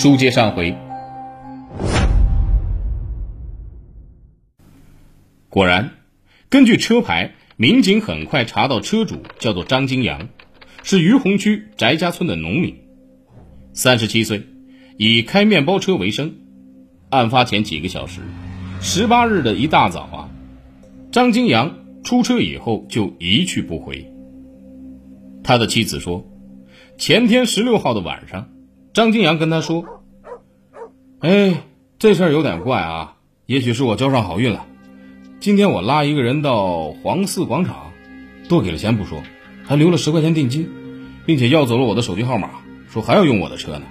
书接上回，果然，根据车牌，民警很快查到车主叫做张金阳，是于洪区翟家村的农民，三十七岁，以开面包车为生。案发前几个小时，十八日的一大早啊，张金阳出车以后就一去不回。他的妻子说，前天十六号的晚上。张金阳跟他说：“哎，这事儿有点怪啊，也许是我交上好运了。今天我拉一个人到黄寺广场，多给了钱不说，还留了十块钱定金，并且要走了我的手机号码，说还要用我的车呢。”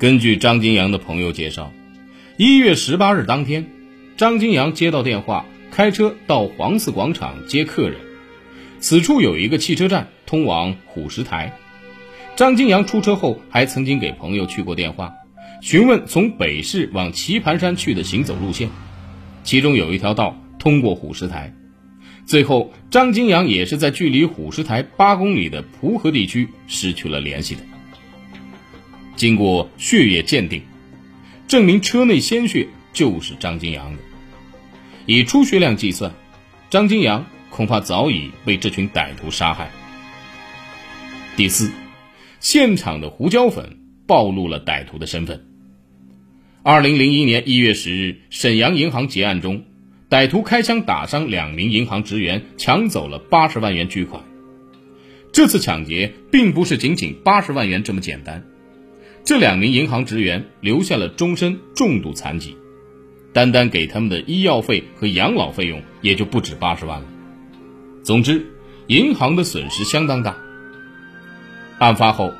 根据张金阳的朋友介绍，一月十八日当天，张金阳接到电话，开车到黄寺广场接客人。此处有一个汽车站，通往虎石台。张金阳出车后，还曾经给朋友去过电话，询问从北市往棋盘山去的行走路线，其中有一条道通过虎石台。最后，张金阳也是在距离虎石台八公里的蒲河地区失去了联系的。经过血液鉴定，证明车内鲜血就是张金阳的。以出血量计算，张金阳恐怕早已被这群歹徒杀害。第四。现场的胡椒粉暴露了歹徒的身份。二零零一年一月十日，沈阳银行劫案中，歹徒开枪打伤两名银行职员，抢走了八十万元巨款。这次抢劫并不是仅仅八十万元这么简单，这两名银行职员留下了终身重度残疾，单单给他们的医药费和养老费用也就不止八十万了。总之，银行的损失相当大。案发后，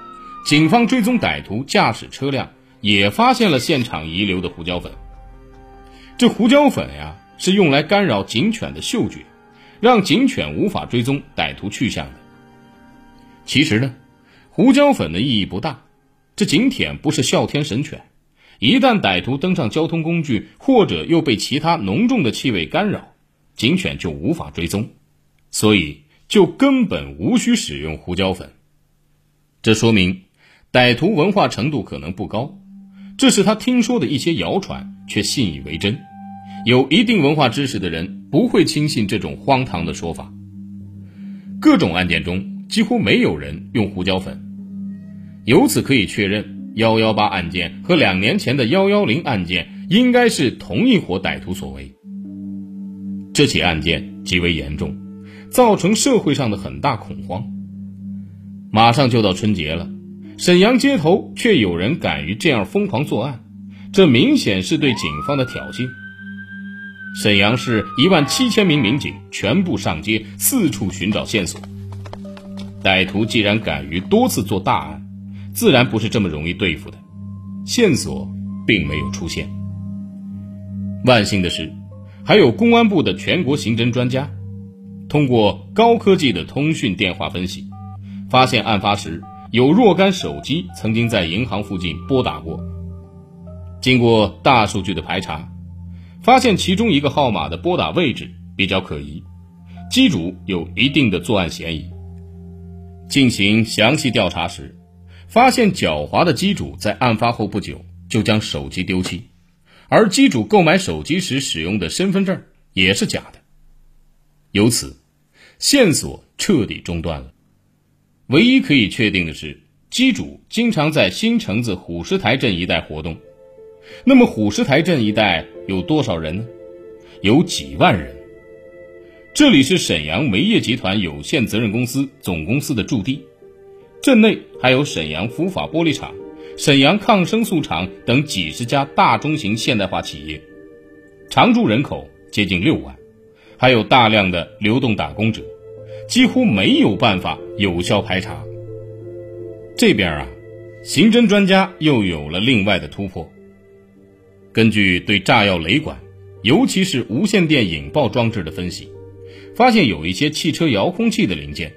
警方追踪歹徒驾驶车辆，也发现了现场遗留的胡椒粉。这胡椒粉呀，是用来干扰警犬的嗅觉，让警犬无法追踪歹徒去向的。其实呢，胡椒粉的意义不大。这警犬不是哮天神犬，一旦歹徒登上交通工具，或者又被其他浓重的气味干扰，警犬就无法追踪，所以就根本无需使用胡椒粉。这说明，歹徒文化程度可能不高，这是他听说的一些谣传，却信以为真。有一定文化知识的人不会轻信这种荒唐的说法。各种案件中几乎没有人用胡椒粉，由此可以确认，幺幺八案件和两年前的幺幺零案件应该是同一伙歹徒所为。这起案件极为严重，造成社会上的很大恐慌。马上就到春节了，沈阳街头却有人敢于这样疯狂作案，这明显是对警方的挑衅。沈阳市一万七千名民警全部上街，四处寻找线索。歹徒既然敢于多次做大案，自然不是这么容易对付的。线索并没有出现。万幸的是，还有公安部的全国刑侦专家，通过高科技的通讯电话分析。发现案发时有若干手机曾经在银行附近拨打过。经过大数据的排查，发现其中一个号码的拨打位置比较可疑，机主有一定的作案嫌疑。进行详细调查时，发现狡猾的机主在案发后不久就将手机丢弃，而机主购买手机时使用的身份证也是假的。由此，线索彻底中断了。唯一可以确定的是，机主经常在新城子虎石台镇一带活动。那么，虎石台镇一带有多少人呢？有几万人。这里是沈阳煤业集团有限责任公司总公司的驻地，镇内还有沈阳福法玻璃厂、沈阳抗生素厂等几十家大中型现代化企业，常住人口接近六万，还有大量的流动打工者。几乎没有办法有效排查。这边啊，刑侦专家又有了另外的突破。根据对炸药雷管，尤其是无线电引爆装置的分析，发现有一些汽车遥控器的零件，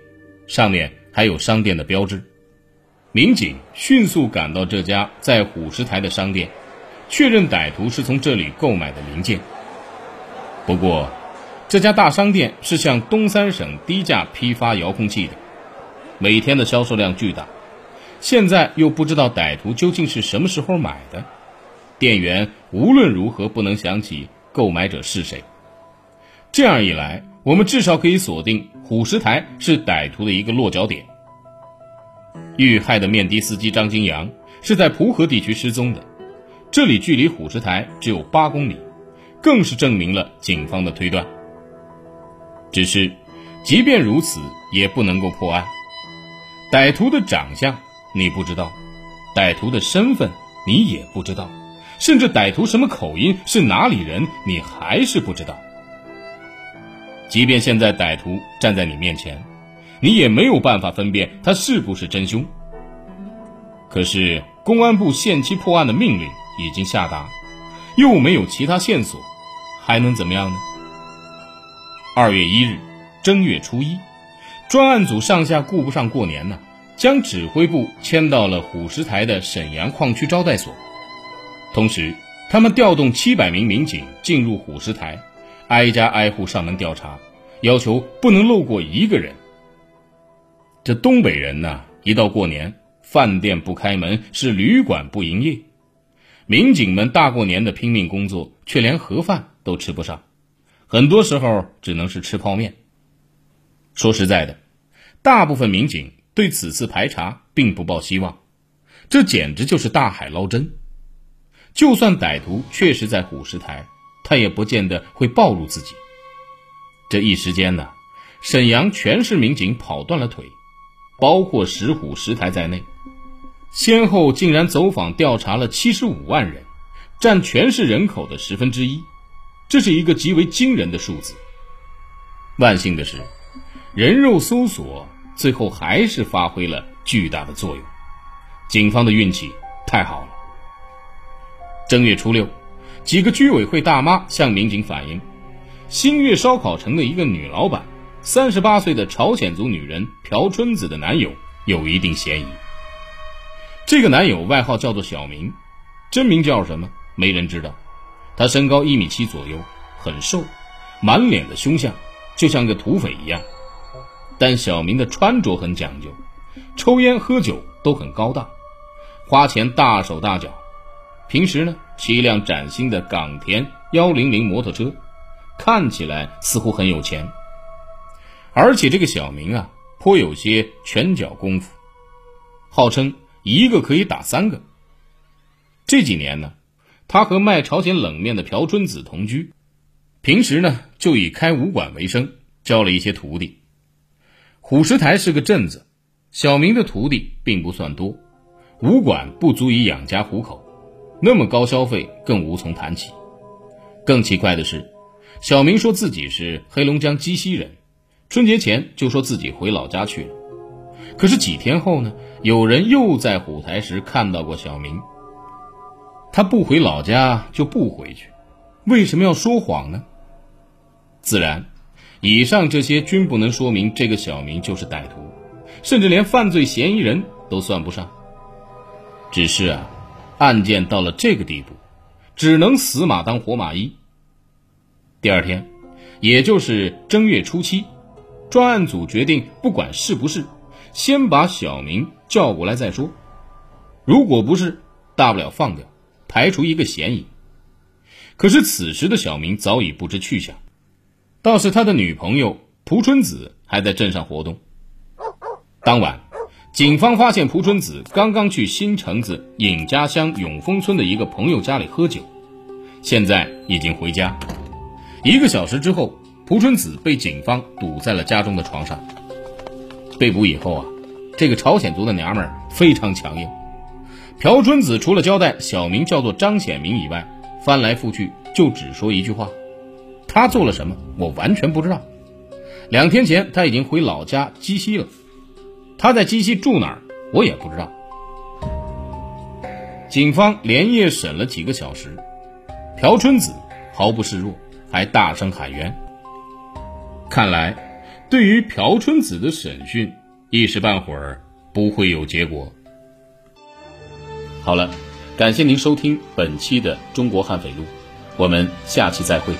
上面还有商店的标志。民警迅速赶到这家在虎石台的商店，确认歹徒是从这里购买的零件。不过。这家大商店是向东三省低价批发遥控器的，每天的销售量巨大。现在又不知道歹徒究竟是什么时候买的，店员无论如何不能想起购买者是谁。这样一来，我们至少可以锁定虎石台是歹徒的一个落脚点。遇害的面的司机张金阳是在蒲河地区失踪的，这里距离虎石台只有八公里，更是证明了警方的推断。只是，即便如此，也不能够破案。歹徒的长相。你不知道，歹徒的身份你也不知道，甚至歹徒什么口音是哪里人你还是不知道。即便现在歹徒站在你面前，你也没有办法分辨他是不是真凶。可是公安部限期破案的命令已经下达，又没有其他线索，还能怎么样呢？二月一日，正月初一，专案组上下顾不上过年呢。将指挥部迁到了虎石台的沈阳矿区招待所，同时，他们调动七百名民警进入虎石台，挨家挨户上门调查，要求不能漏过一个人。这东北人呢，一到过年，饭店不开门，是旅馆不营业，民警们大过年的拼命工作，却连盒饭都吃不上，很多时候只能是吃泡面。说实在的，大部分民警。对此次排查并不抱希望，这简直就是大海捞针。就算歹徒确实在虎石台，他也不见得会暴露自己。这一时间呢，沈阳全市民警跑断了腿，包括石虎石台在内，先后竟然走访调查了七十五万人，占全市人口的十分之一，这是一个极为惊人的数字。万幸的是，人肉搜索。最后还是发挥了巨大的作用，警方的运气太好了。正月初六，几个居委会大妈向民警反映，新月烧烤城的一个女老板，三十八岁的朝鲜族女人朴春子的男友有一定嫌疑。这个男友外号叫做小明，真名叫什么没人知道。他身高一米七左右，很瘦，满脸的凶相，就像个土匪一样。但小明的穿着很讲究，抽烟喝酒都很高档，花钱大手大脚。平时呢，骑一辆崭新的港田幺零零摩托车，看起来似乎很有钱。而且这个小明啊，颇有些拳脚功夫，号称一个可以打三个。这几年呢，他和卖朝鲜冷面的朴春子同居，平时呢就以开武馆为生，教了一些徒弟。虎石台是个镇子，小明的徒弟并不算多，武馆不足以养家糊口，那么高消费更无从谈起。更奇怪的是，小明说自己是黑龙江鸡西人，春节前就说自己回老家去了。可是几天后呢，有人又在虎台时看到过小明。他不回老家就不回去，为什么要说谎呢？自然。以上这些均不能说明这个小明就是歹徒，甚至连犯罪嫌疑人都算不上。只是啊，案件到了这个地步，只能死马当活马医。第二天，也就是正月初七，专案组决定，不管是不是，先把小明叫过来再说。如果不是，大不了放掉，排除一个嫌疑。可是此时的小明早已不知去向。倒是他的女朋友蒲春子还在镇上活动。当晚，警方发现蒲春子刚刚去新城子尹家乡永丰村的一个朋友家里喝酒，现在已经回家。一个小时之后，蒲春子被警方堵在了家中的床上。被捕以后啊，这个朝鲜族的娘们儿非常强硬。朴春子除了交代小名叫做张显明以外，翻来覆去就只说一句话。他做了什么？我完全不知道。两天前他已经回老家鸡西了，他在鸡西住哪儿？我也不知道。警方连夜审了几个小时，朴春子毫不示弱，还大声喊冤。看来，对于朴春子的审讯，一时半会儿不会有结果。好了，感谢您收听本期的《中国悍匪录》，我们下期再会。